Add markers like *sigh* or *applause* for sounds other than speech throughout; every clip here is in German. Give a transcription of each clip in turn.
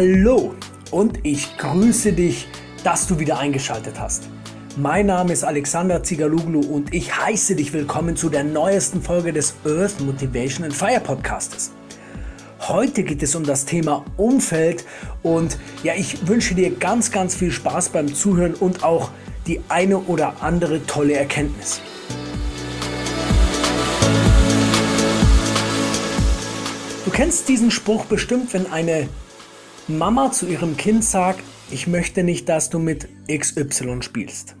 Hallo und ich grüße dich, dass du wieder eingeschaltet hast. Mein Name ist Alexander Zigaluglu und ich heiße dich willkommen zu der neuesten Folge des Earth Motivation and Fire Podcastes. Heute geht es um das Thema Umfeld und ja, ich wünsche dir ganz, ganz viel Spaß beim Zuhören und auch die eine oder andere tolle Erkenntnis. Du kennst diesen Spruch bestimmt, wenn eine Mama zu ihrem Kind sagt, ich möchte nicht, dass du mit XY spielst.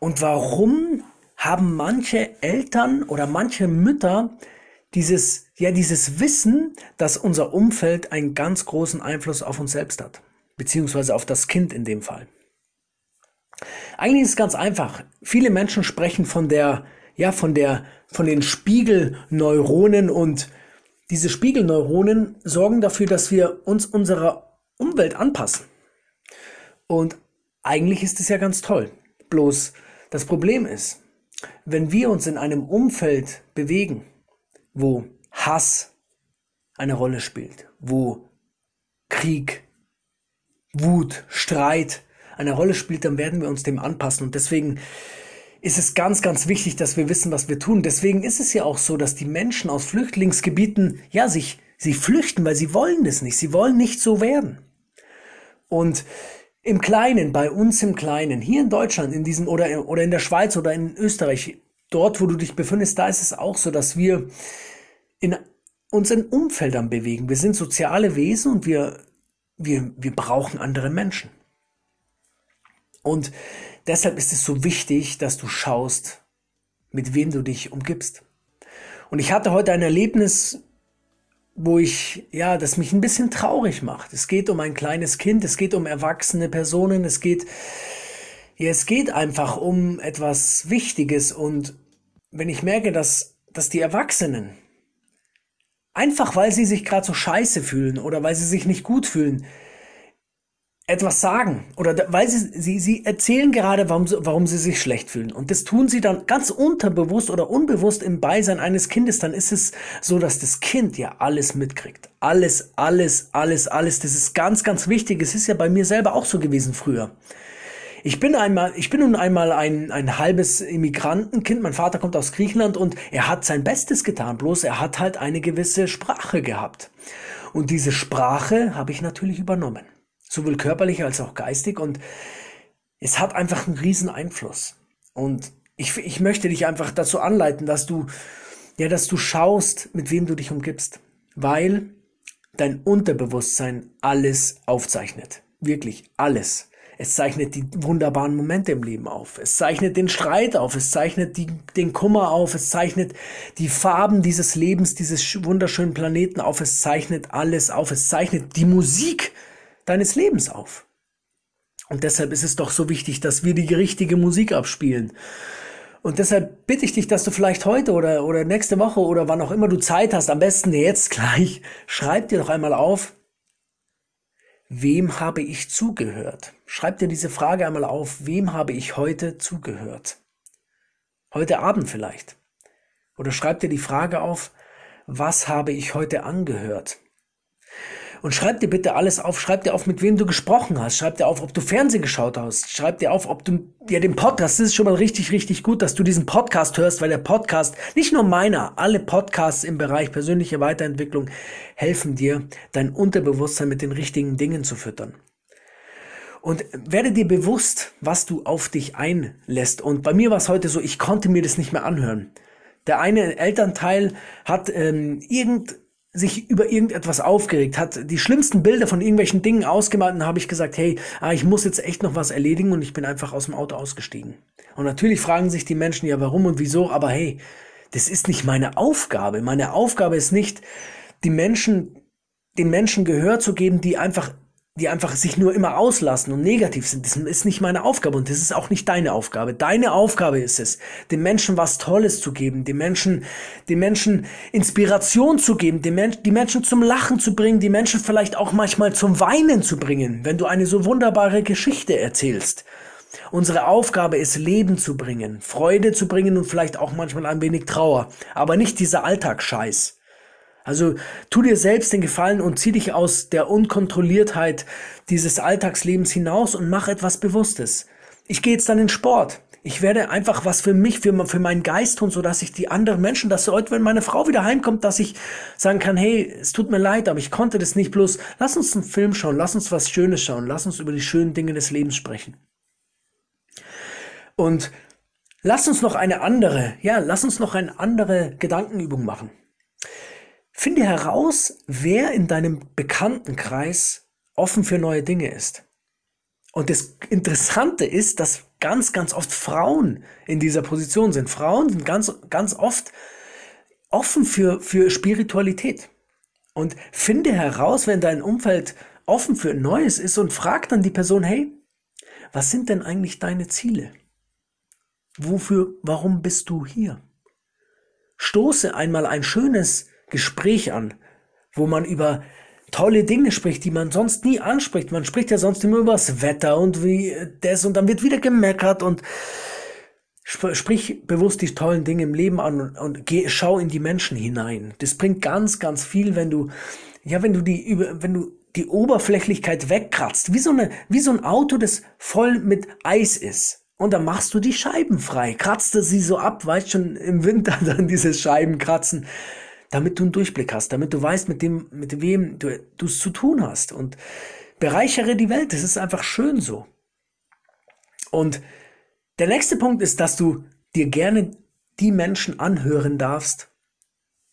Und warum haben manche Eltern oder manche Mütter dieses, ja, dieses Wissen, dass unser Umfeld einen ganz großen Einfluss auf uns selbst hat, beziehungsweise auf das Kind in dem Fall. Eigentlich ist es ganz einfach. Viele Menschen sprechen von der, ja, von der, von den Spiegelneuronen und diese Spiegelneuronen sorgen dafür, dass wir uns unserer Umwelt anpassen. Und eigentlich ist es ja ganz toll. Bloß das Problem ist, wenn wir uns in einem Umfeld bewegen, wo Hass eine Rolle spielt, wo Krieg, Wut, Streit eine Rolle spielt, dann werden wir uns dem anpassen. Und deswegen ist es ganz, ganz wichtig, dass wir wissen, was wir tun. Deswegen ist es ja auch so, dass die Menschen aus Flüchtlingsgebieten, ja, sich, sie flüchten, weil sie wollen das nicht. Sie wollen nicht so werden. Und im Kleinen, bei uns im Kleinen, hier in Deutschland, in diesem, oder, oder in der Schweiz oder in Österreich, dort, wo du dich befindest, da ist es auch so, dass wir in uns in Umfeldern bewegen. Wir sind soziale Wesen und wir, wir, wir brauchen andere Menschen. Und Deshalb ist es so wichtig, dass du schaust, mit wem du dich umgibst. Und ich hatte heute ein Erlebnis, wo ich, ja, das mich ein bisschen traurig macht. Es geht um ein kleines Kind, es geht um erwachsene Personen, es geht, ja, es geht einfach um etwas Wichtiges. Und wenn ich merke, dass, dass die Erwachsenen, einfach weil sie sich gerade so scheiße fühlen oder weil sie sich nicht gut fühlen, etwas sagen oder weil sie, sie, sie erzählen gerade, warum, warum sie sich schlecht fühlen. Und das tun sie dann ganz unterbewusst oder unbewusst im Beisein eines Kindes. Dann ist es so, dass das Kind ja alles mitkriegt. Alles, alles, alles, alles. Das ist ganz, ganz wichtig. Es ist ja bei mir selber auch so gewesen früher. Ich bin einmal, ich bin nun einmal ein, ein halbes Immigrantenkind. Mein Vater kommt aus Griechenland und er hat sein Bestes getan. Bloß er hat halt eine gewisse Sprache gehabt. Und diese Sprache habe ich natürlich übernommen sowohl körperlich als auch geistig und es hat einfach einen riesen Einfluss. Und ich, ich möchte dich einfach dazu anleiten, dass du, ja, dass du schaust, mit wem du dich umgibst, weil dein Unterbewusstsein alles aufzeichnet. Wirklich alles. Es zeichnet die wunderbaren Momente im Leben auf. Es zeichnet den Streit auf. Es zeichnet die, den Kummer auf. Es zeichnet die Farben dieses Lebens, dieses wunderschönen Planeten auf. Es zeichnet alles auf. Es zeichnet die Musik deines Lebens auf. Und deshalb ist es doch so wichtig, dass wir die richtige Musik abspielen. Und deshalb bitte ich dich, dass du vielleicht heute oder, oder nächste Woche oder wann auch immer du Zeit hast, am besten jetzt gleich, *laughs* schreib dir doch einmal auf, wem habe ich zugehört? Schreib dir diese Frage einmal auf, wem habe ich heute zugehört? Heute Abend vielleicht. Oder schreib dir die Frage auf, was habe ich heute angehört? Und schreib dir bitte alles auf. Schreib dir auf, mit wem du gesprochen hast. Schreib dir auf, ob du Fernsehen geschaut hast. Schreib dir auf, ob du, ja, den Podcast, das ist schon mal richtig, richtig gut, dass du diesen Podcast hörst, weil der Podcast, nicht nur meiner, alle Podcasts im Bereich persönliche Weiterentwicklung helfen dir, dein Unterbewusstsein mit den richtigen Dingen zu füttern. Und werde dir bewusst, was du auf dich einlässt. Und bei mir war es heute so, ich konnte mir das nicht mehr anhören. Der eine Elternteil hat ähm, irgend sich über irgendetwas aufgeregt, hat die schlimmsten Bilder von irgendwelchen Dingen ausgemalt und habe ich gesagt, hey, ah, ich muss jetzt echt noch was erledigen und ich bin einfach aus dem Auto ausgestiegen. Und natürlich fragen sich die Menschen ja, warum und wieso, aber hey, das ist nicht meine Aufgabe. Meine Aufgabe ist nicht, die Menschen, den Menschen Gehör zu geben, die einfach die einfach sich nur immer auslassen und negativ sind. Das ist nicht meine Aufgabe und das ist auch nicht deine Aufgabe. Deine Aufgabe ist es, den Menschen was Tolles zu geben, den Menschen, den Menschen Inspiration zu geben, den Men die Menschen zum Lachen zu bringen, die Menschen vielleicht auch manchmal zum Weinen zu bringen, wenn du eine so wunderbare Geschichte erzählst. Unsere Aufgabe ist, Leben zu bringen, Freude zu bringen und vielleicht auch manchmal ein wenig Trauer, aber nicht dieser Alltagsscheiß. Also tu dir selbst den Gefallen und zieh dich aus der Unkontrolliertheit dieses Alltagslebens hinaus und mach etwas Bewusstes. Ich gehe jetzt dann in Sport. Ich werde einfach was für mich, für, für meinen Geist tun, so dass ich die anderen Menschen, dass heute, wenn meine Frau wieder heimkommt, dass ich sagen kann, hey, es tut mir leid, aber ich konnte das nicht bloß. Lass uns einen Film schauen, lass uns was Schönes schauen, lass uns über die schönen Dinge des Lebens sprechen. Und lass uns noch eine andere, ja, lass uns noch eine andere Gedankenübung machen. Finde heraus, wer in deinem Bekanntenkreis offen für neue Dinge ist. Und das Interessante ist, dass ganz, ganz oft Frauen in dieser Position sind. Frauen sind ganz, ganz oft offen für, für Spiritualität. Und finde heraus, wenn dein Umfeld offen für Neues ist und frag dann die Person, hey, was sind denn eigentlich deine Ziele? Wofür, warum bist du hier? Stoße einmal ein schönes Gespräch an, wo man über tolle Dinge spricht, die man sonst nie anspricht. Man spricht ja sonst immer über das Wetter und wie das und dann wird wieder gemeckert und sprich bewusst die tollen Dinge im Leben an und, und geh, schau in die Menschen hinein. Das bringt ganz, ganz viel, wenn du, ja, wenn du die, wenn du die Oberflächlichkeit wegkratzt, wie so eine, wie so ein Auto, das voll mit Eis ist. Und dann machst du die Scheiben frei, kratzt sie so ab, weißt schon im Winter *laughs* dann dieses Scheiben kratzen damit du einen Durchblick hast, damit du weißt, mit dem, mit wem du es zu tun hast. Und bereichere die Welt. Das ist einfach schön so. Und der nächste Punkt ist, dass du dir gerne die Menschen anhören darfst,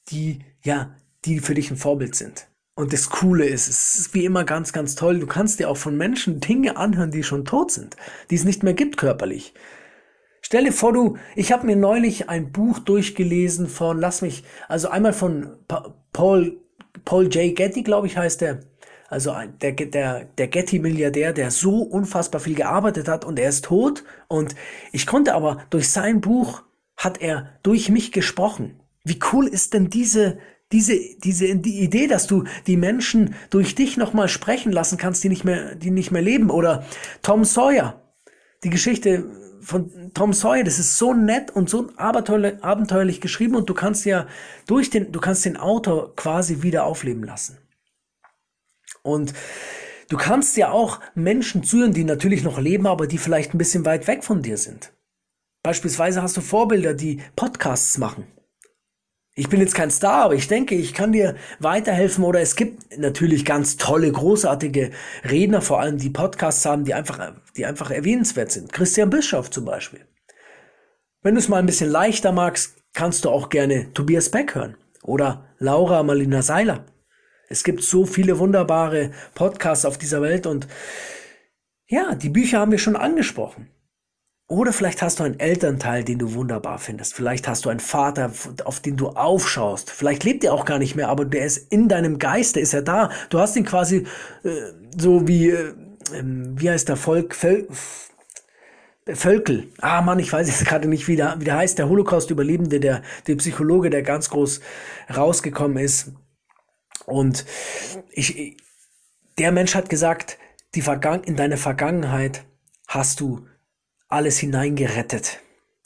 die, ja, die für dich ein Vorbild sind. Und das Coole ist, es ist wie immer ganz, ganz toll. Du kannst dir auch von Menschen Dinge anhören, die schon tot sind, die es nicht mehr gibt körperlich. Stell dir vor, du, ich habe mir neulich ein Buch durchgelesen von, lass mich, also einmal von Paul, Paul J. Getty, glaube ich, heißt der. Also der, der, der Getty-Milliardär, der so unfassbar viel gearbeitet hat und er ist tot. Und ich konnte aber durch sein Buch hat er durch mich gesprochen. Wie cool ist denn diese, diese, diese die Idee, dass du die Menschen durch dich nochmal sprechen lassen kannst, die nicht mehr, die nicht mehr leben? Oder Tom Sawyer. Die Geschichte von Tom Sawyer, das ist so nett und so abenteuerlich, geschrieben und du kannst ja durch den, du kannst den Autor quasi wieder aufleben lassen. Und du kannst ja auch Menschen zuhören, die natürlich noch leben, aber die vielleicht ein bisschen weit weg von dir sind. Beispielsweise hast du Vorbilder, die Podcasts machen. Ich bin jetzt kein Star, aber ich denke, ich kann dir weiterhelfen oder es gibt natürlich ganz tolle, großartige Redner, vor allem die Podcasts haben, die einfach, die einfach erwähnenswert sind. Christian Bischoff zum Beispiel. Wenn du es mal ein bisschen leichter magst, kannst du auch gerne Tobias Beck hören oder Laura Marlina Seiler. Es gibt so viele wunderbare Podcasts auf dieser Welt und ja, die Bücher haben wir schon angesprochen. Oder vielleicht hast du einen Elternteil, den du wunderbar findest. Vielleicht hast du einen Vater, auf den du aufschaust. Vielleicht lebt er auch gar nicht mehr, aber der ist in deinem Geist, der ist ja da. Du hast ihn quasi äh, so wie, äh, wie heißt der Volk, Völ Völkel. Ah Mann, ich weiß jetzt gerade nicht, wie der, wie der heißt. Der Holocaust-Überlebende, der, der Psychologe, der ganz groß rausgekommen ist. Und ich, der Mensch hat gesagt, die Vergangen in deine Vergangenheit hast du alles hineingerettet.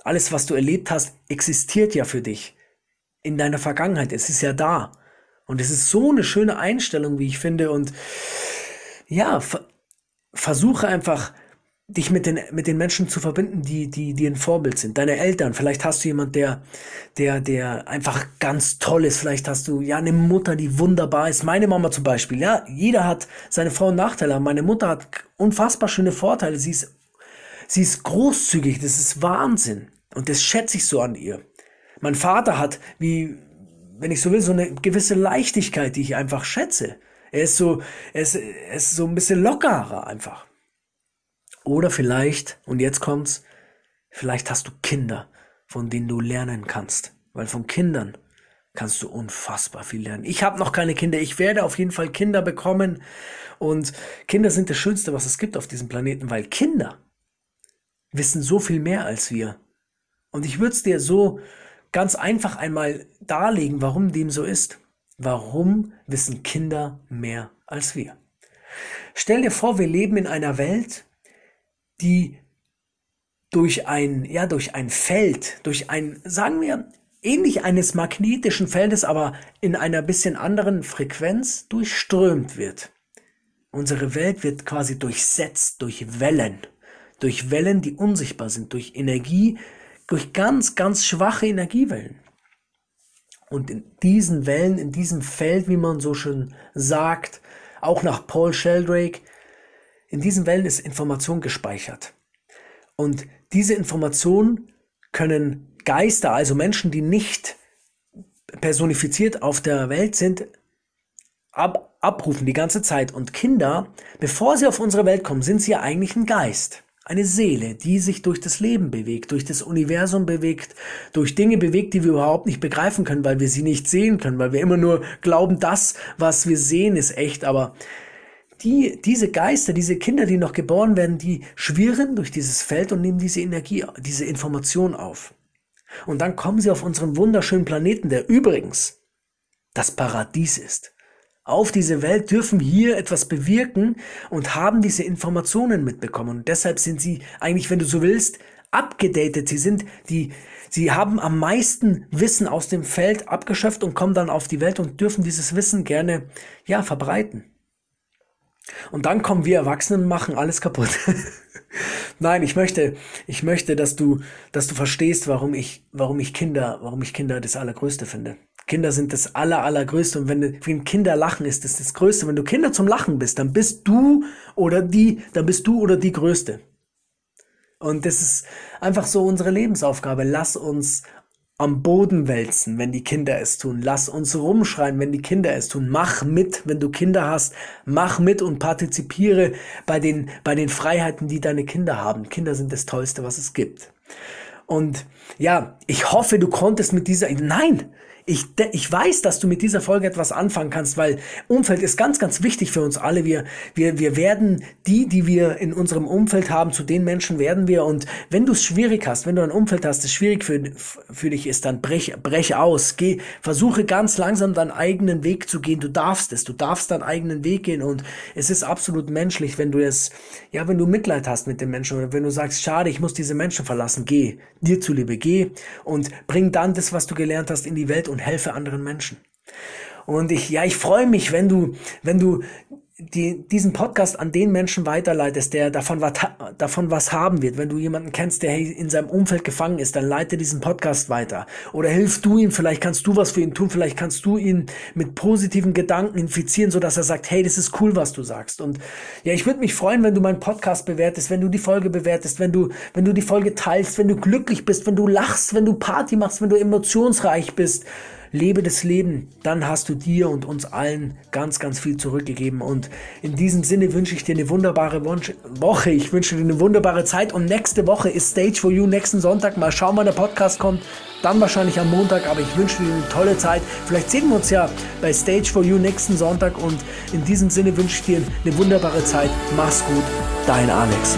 Alles, was du erlebt hast, existiert ja für dich. In deiner Vergangenheit. Es ist ja da. Und es ist so eine schöne Einstellung, wie ich finde. Und ja, versuche einfach, dich mit den, mit den Menschen zu verbinden, die, die, die ein Vorbild sind. Deine Eltern, vielleicht hast du jemand, der, der, der einfach ganz toll ist. Vielleicht hast du, ja, eine Mutter, die wunderbar ist. Meine Mama zum Beispiel, ja. Jeder hat seine Vor- und Nachteile. Meine Mutter hat unfassbar schöne Vorteile. Sie ist Sie ist großzügig, das ist Wahnsinn. Und das schätze ich so an ihr. Mein Vater hat, wie, wenn ich so will, so eine gewisse Leichtigkeit, die ich einfach schätze. Er ist so, er ist, er ist so ein bisschen lockerer einfach. Oder vielleicht, und jetzt kommt's, vielleicht hast du Kinder, von denen du lernen kannst. Weil von Kindern kannst du unfassbar viel lernen. Ich habe noch keine Kinder, ich werde auf jeden Fall Kinder bekommen. Und Kinder sind das Schönste, was es gibt auf diesem Planeten, weil Kinder wissen so viel mehr als wir. Und ich würde es dir so ganz einfach einmal darlegen, warum dem so ist. Warum wissen Kinder mehr als wir? Stell dir vor, wir leben in einer Welt, die durch ein, ja, durch ein Feld, durch ein, sagen wir, ähnlich eines magnetischen Feldes, aber in einer bisschen anderen Frequenz durchströmt wird. Unsere Welt wird quasi durchsetzt durch Wellen, durch Wellen, die unsichtbar sind, durch Energie, durch ganz, ganz schwache Energiewellen. Und in diesen Wellen, in diesem Feld, wie man so schön sagt, auch nach Paul Sheldrake, in diesen Wellen ist Information gespeichert. Und diese Information können Geister, also Menschen, die nicht personifiziert auf der Welt sind, ab, abrufen die ganze Zeit. Und Kinder, bevor sie auf unsere Welt kommen, sind sie ja eigentlich ein Geist. Eine Seele, die sich durch das Leben bewegt, durch das Universum bewegt, durch Dinge bewegt, die wir überhaupt nicht begreifen können, weil wir sie nicht sehen können, weil wir immer nur glauben, das, was wir sehen, ist echt. Aber die, diese Geister, diese Kinder, die noch geboren werden, die schwirren durch dieses Feld und nehmen diese Energie, diese Information auf. Und dann kommen sie auf unseren wunderschönen Planeten, der übrigens das Paradies ist. Auf diese Welt dürfen hier etwas bewirken und haben diese Informationen mitbekommen. Und deshalb sind sie eigentlich, wenn du so willst, abgedatet. Sie sind die, sie haben am meisten Wissen aus dem Feld abgeschöpft und kommen dann auf die Welt und dürfen dieses Wissen gerne, ja, verbreiten. Und dann kommen wir Erwachsenen und machen alles kaputt. *laughs* Nein, ich möchte, ich möchte, dass du, dass du verstehst, warum ich, warum ich Kinder, warum ich Kinder das Allergrößte finde. Kinder sind das Aller, Allergrößte. Und wenn, wenn Kinder lachen, ist das das Größte. Wenn du Kinder zum Lachen bist, dann bist du oder die, dann bist du oder die Größte. Und das ist einfach so unsere Lebensaufgabe. Lass uns am Boden wälzen, wenn die Kinder es tun. Lass uns rumschreien, wenn die Kinder es tun. Mach mit, wenn du Kinder hast. Mach mit und partizipiere bei den, bei den Freiheiten, die deine Kinder haben. Kinder sind das Tollste, was es gibt. Und ja, ich hoffe, du konntest mit dieser, nein, ich, ich weiß, dass du mit dieser Folge etwas anfangen kannst, weil Umfeld ist ganz, ganz wichtig für uns alle. Wir, wir, wir werden die, die wir in unserem Umfeld haben, zu den Menschen werden wir. Und wenn du es schwierig hast, wenn du ein Umfeld hast, das schwierig für, für dich ist, dann brech, brech aus. Geh, versuche ganz langsam deinen eigenen Weg zu gehen. Du darfst es. Du darfst deinen eigenen Weg gehen. Und es ist absolut menschlich, wenn du es, ja, wenn du Mitleid hast mit den Menschen oder wenn du sagst, schade, ich muss diese Menschen verlassen. Geh. Dir zuliebe. Geh und bring dann das, was du gelernt hast, in die Welt und helfe anderen Menschen. Und ich, ja, ich freue mich, wenn du, wenn du die, diesen Podcast an den Menschen weiterleitest, der davon, was, davon was haben wird. Wenn du jemanden kennst, der in seinem Umfeld gefangen ist, dann leite diesen Podcast weiter. Oder hilf du ihm, vielleicht kannst du was für ihn tun, vielleicht kannst du ihn mit positiven Gedanken infizieren, sodass er sagt, hey, das ist cool, was du sagst. Und ja, ich würde mich freuen, wenn du meinen Podcast bewertest, wenn du die Folge bewertest, wenn du, wenn du die Folge teilst, wenn du glücklich bist, wenn du lachst, wenn du Party machst, wenn du emotionsreich bist lebe das Leben, dann hast du dir und uns allen ganz, ganz viel zurückgegeben. Und in diesem Sinne wünsche ich dir eine wunderbare Woche. Ich wünsche dir eine wunderbare Zeit. Und nächste Woche ist Stage for You nächsten Sonntag. Mal schauen, wann der Podcast kommt. Dann wahrscheinlich am Montag, aber ich wünsche dir eine tolle Zeit. Vielleicht sehen wir uns ja bei Stage for You nächsten Sonntag. Und in diesem Sinne wünsche ich dir eine wunderbare Zeit. Mach's gut, dein Alex.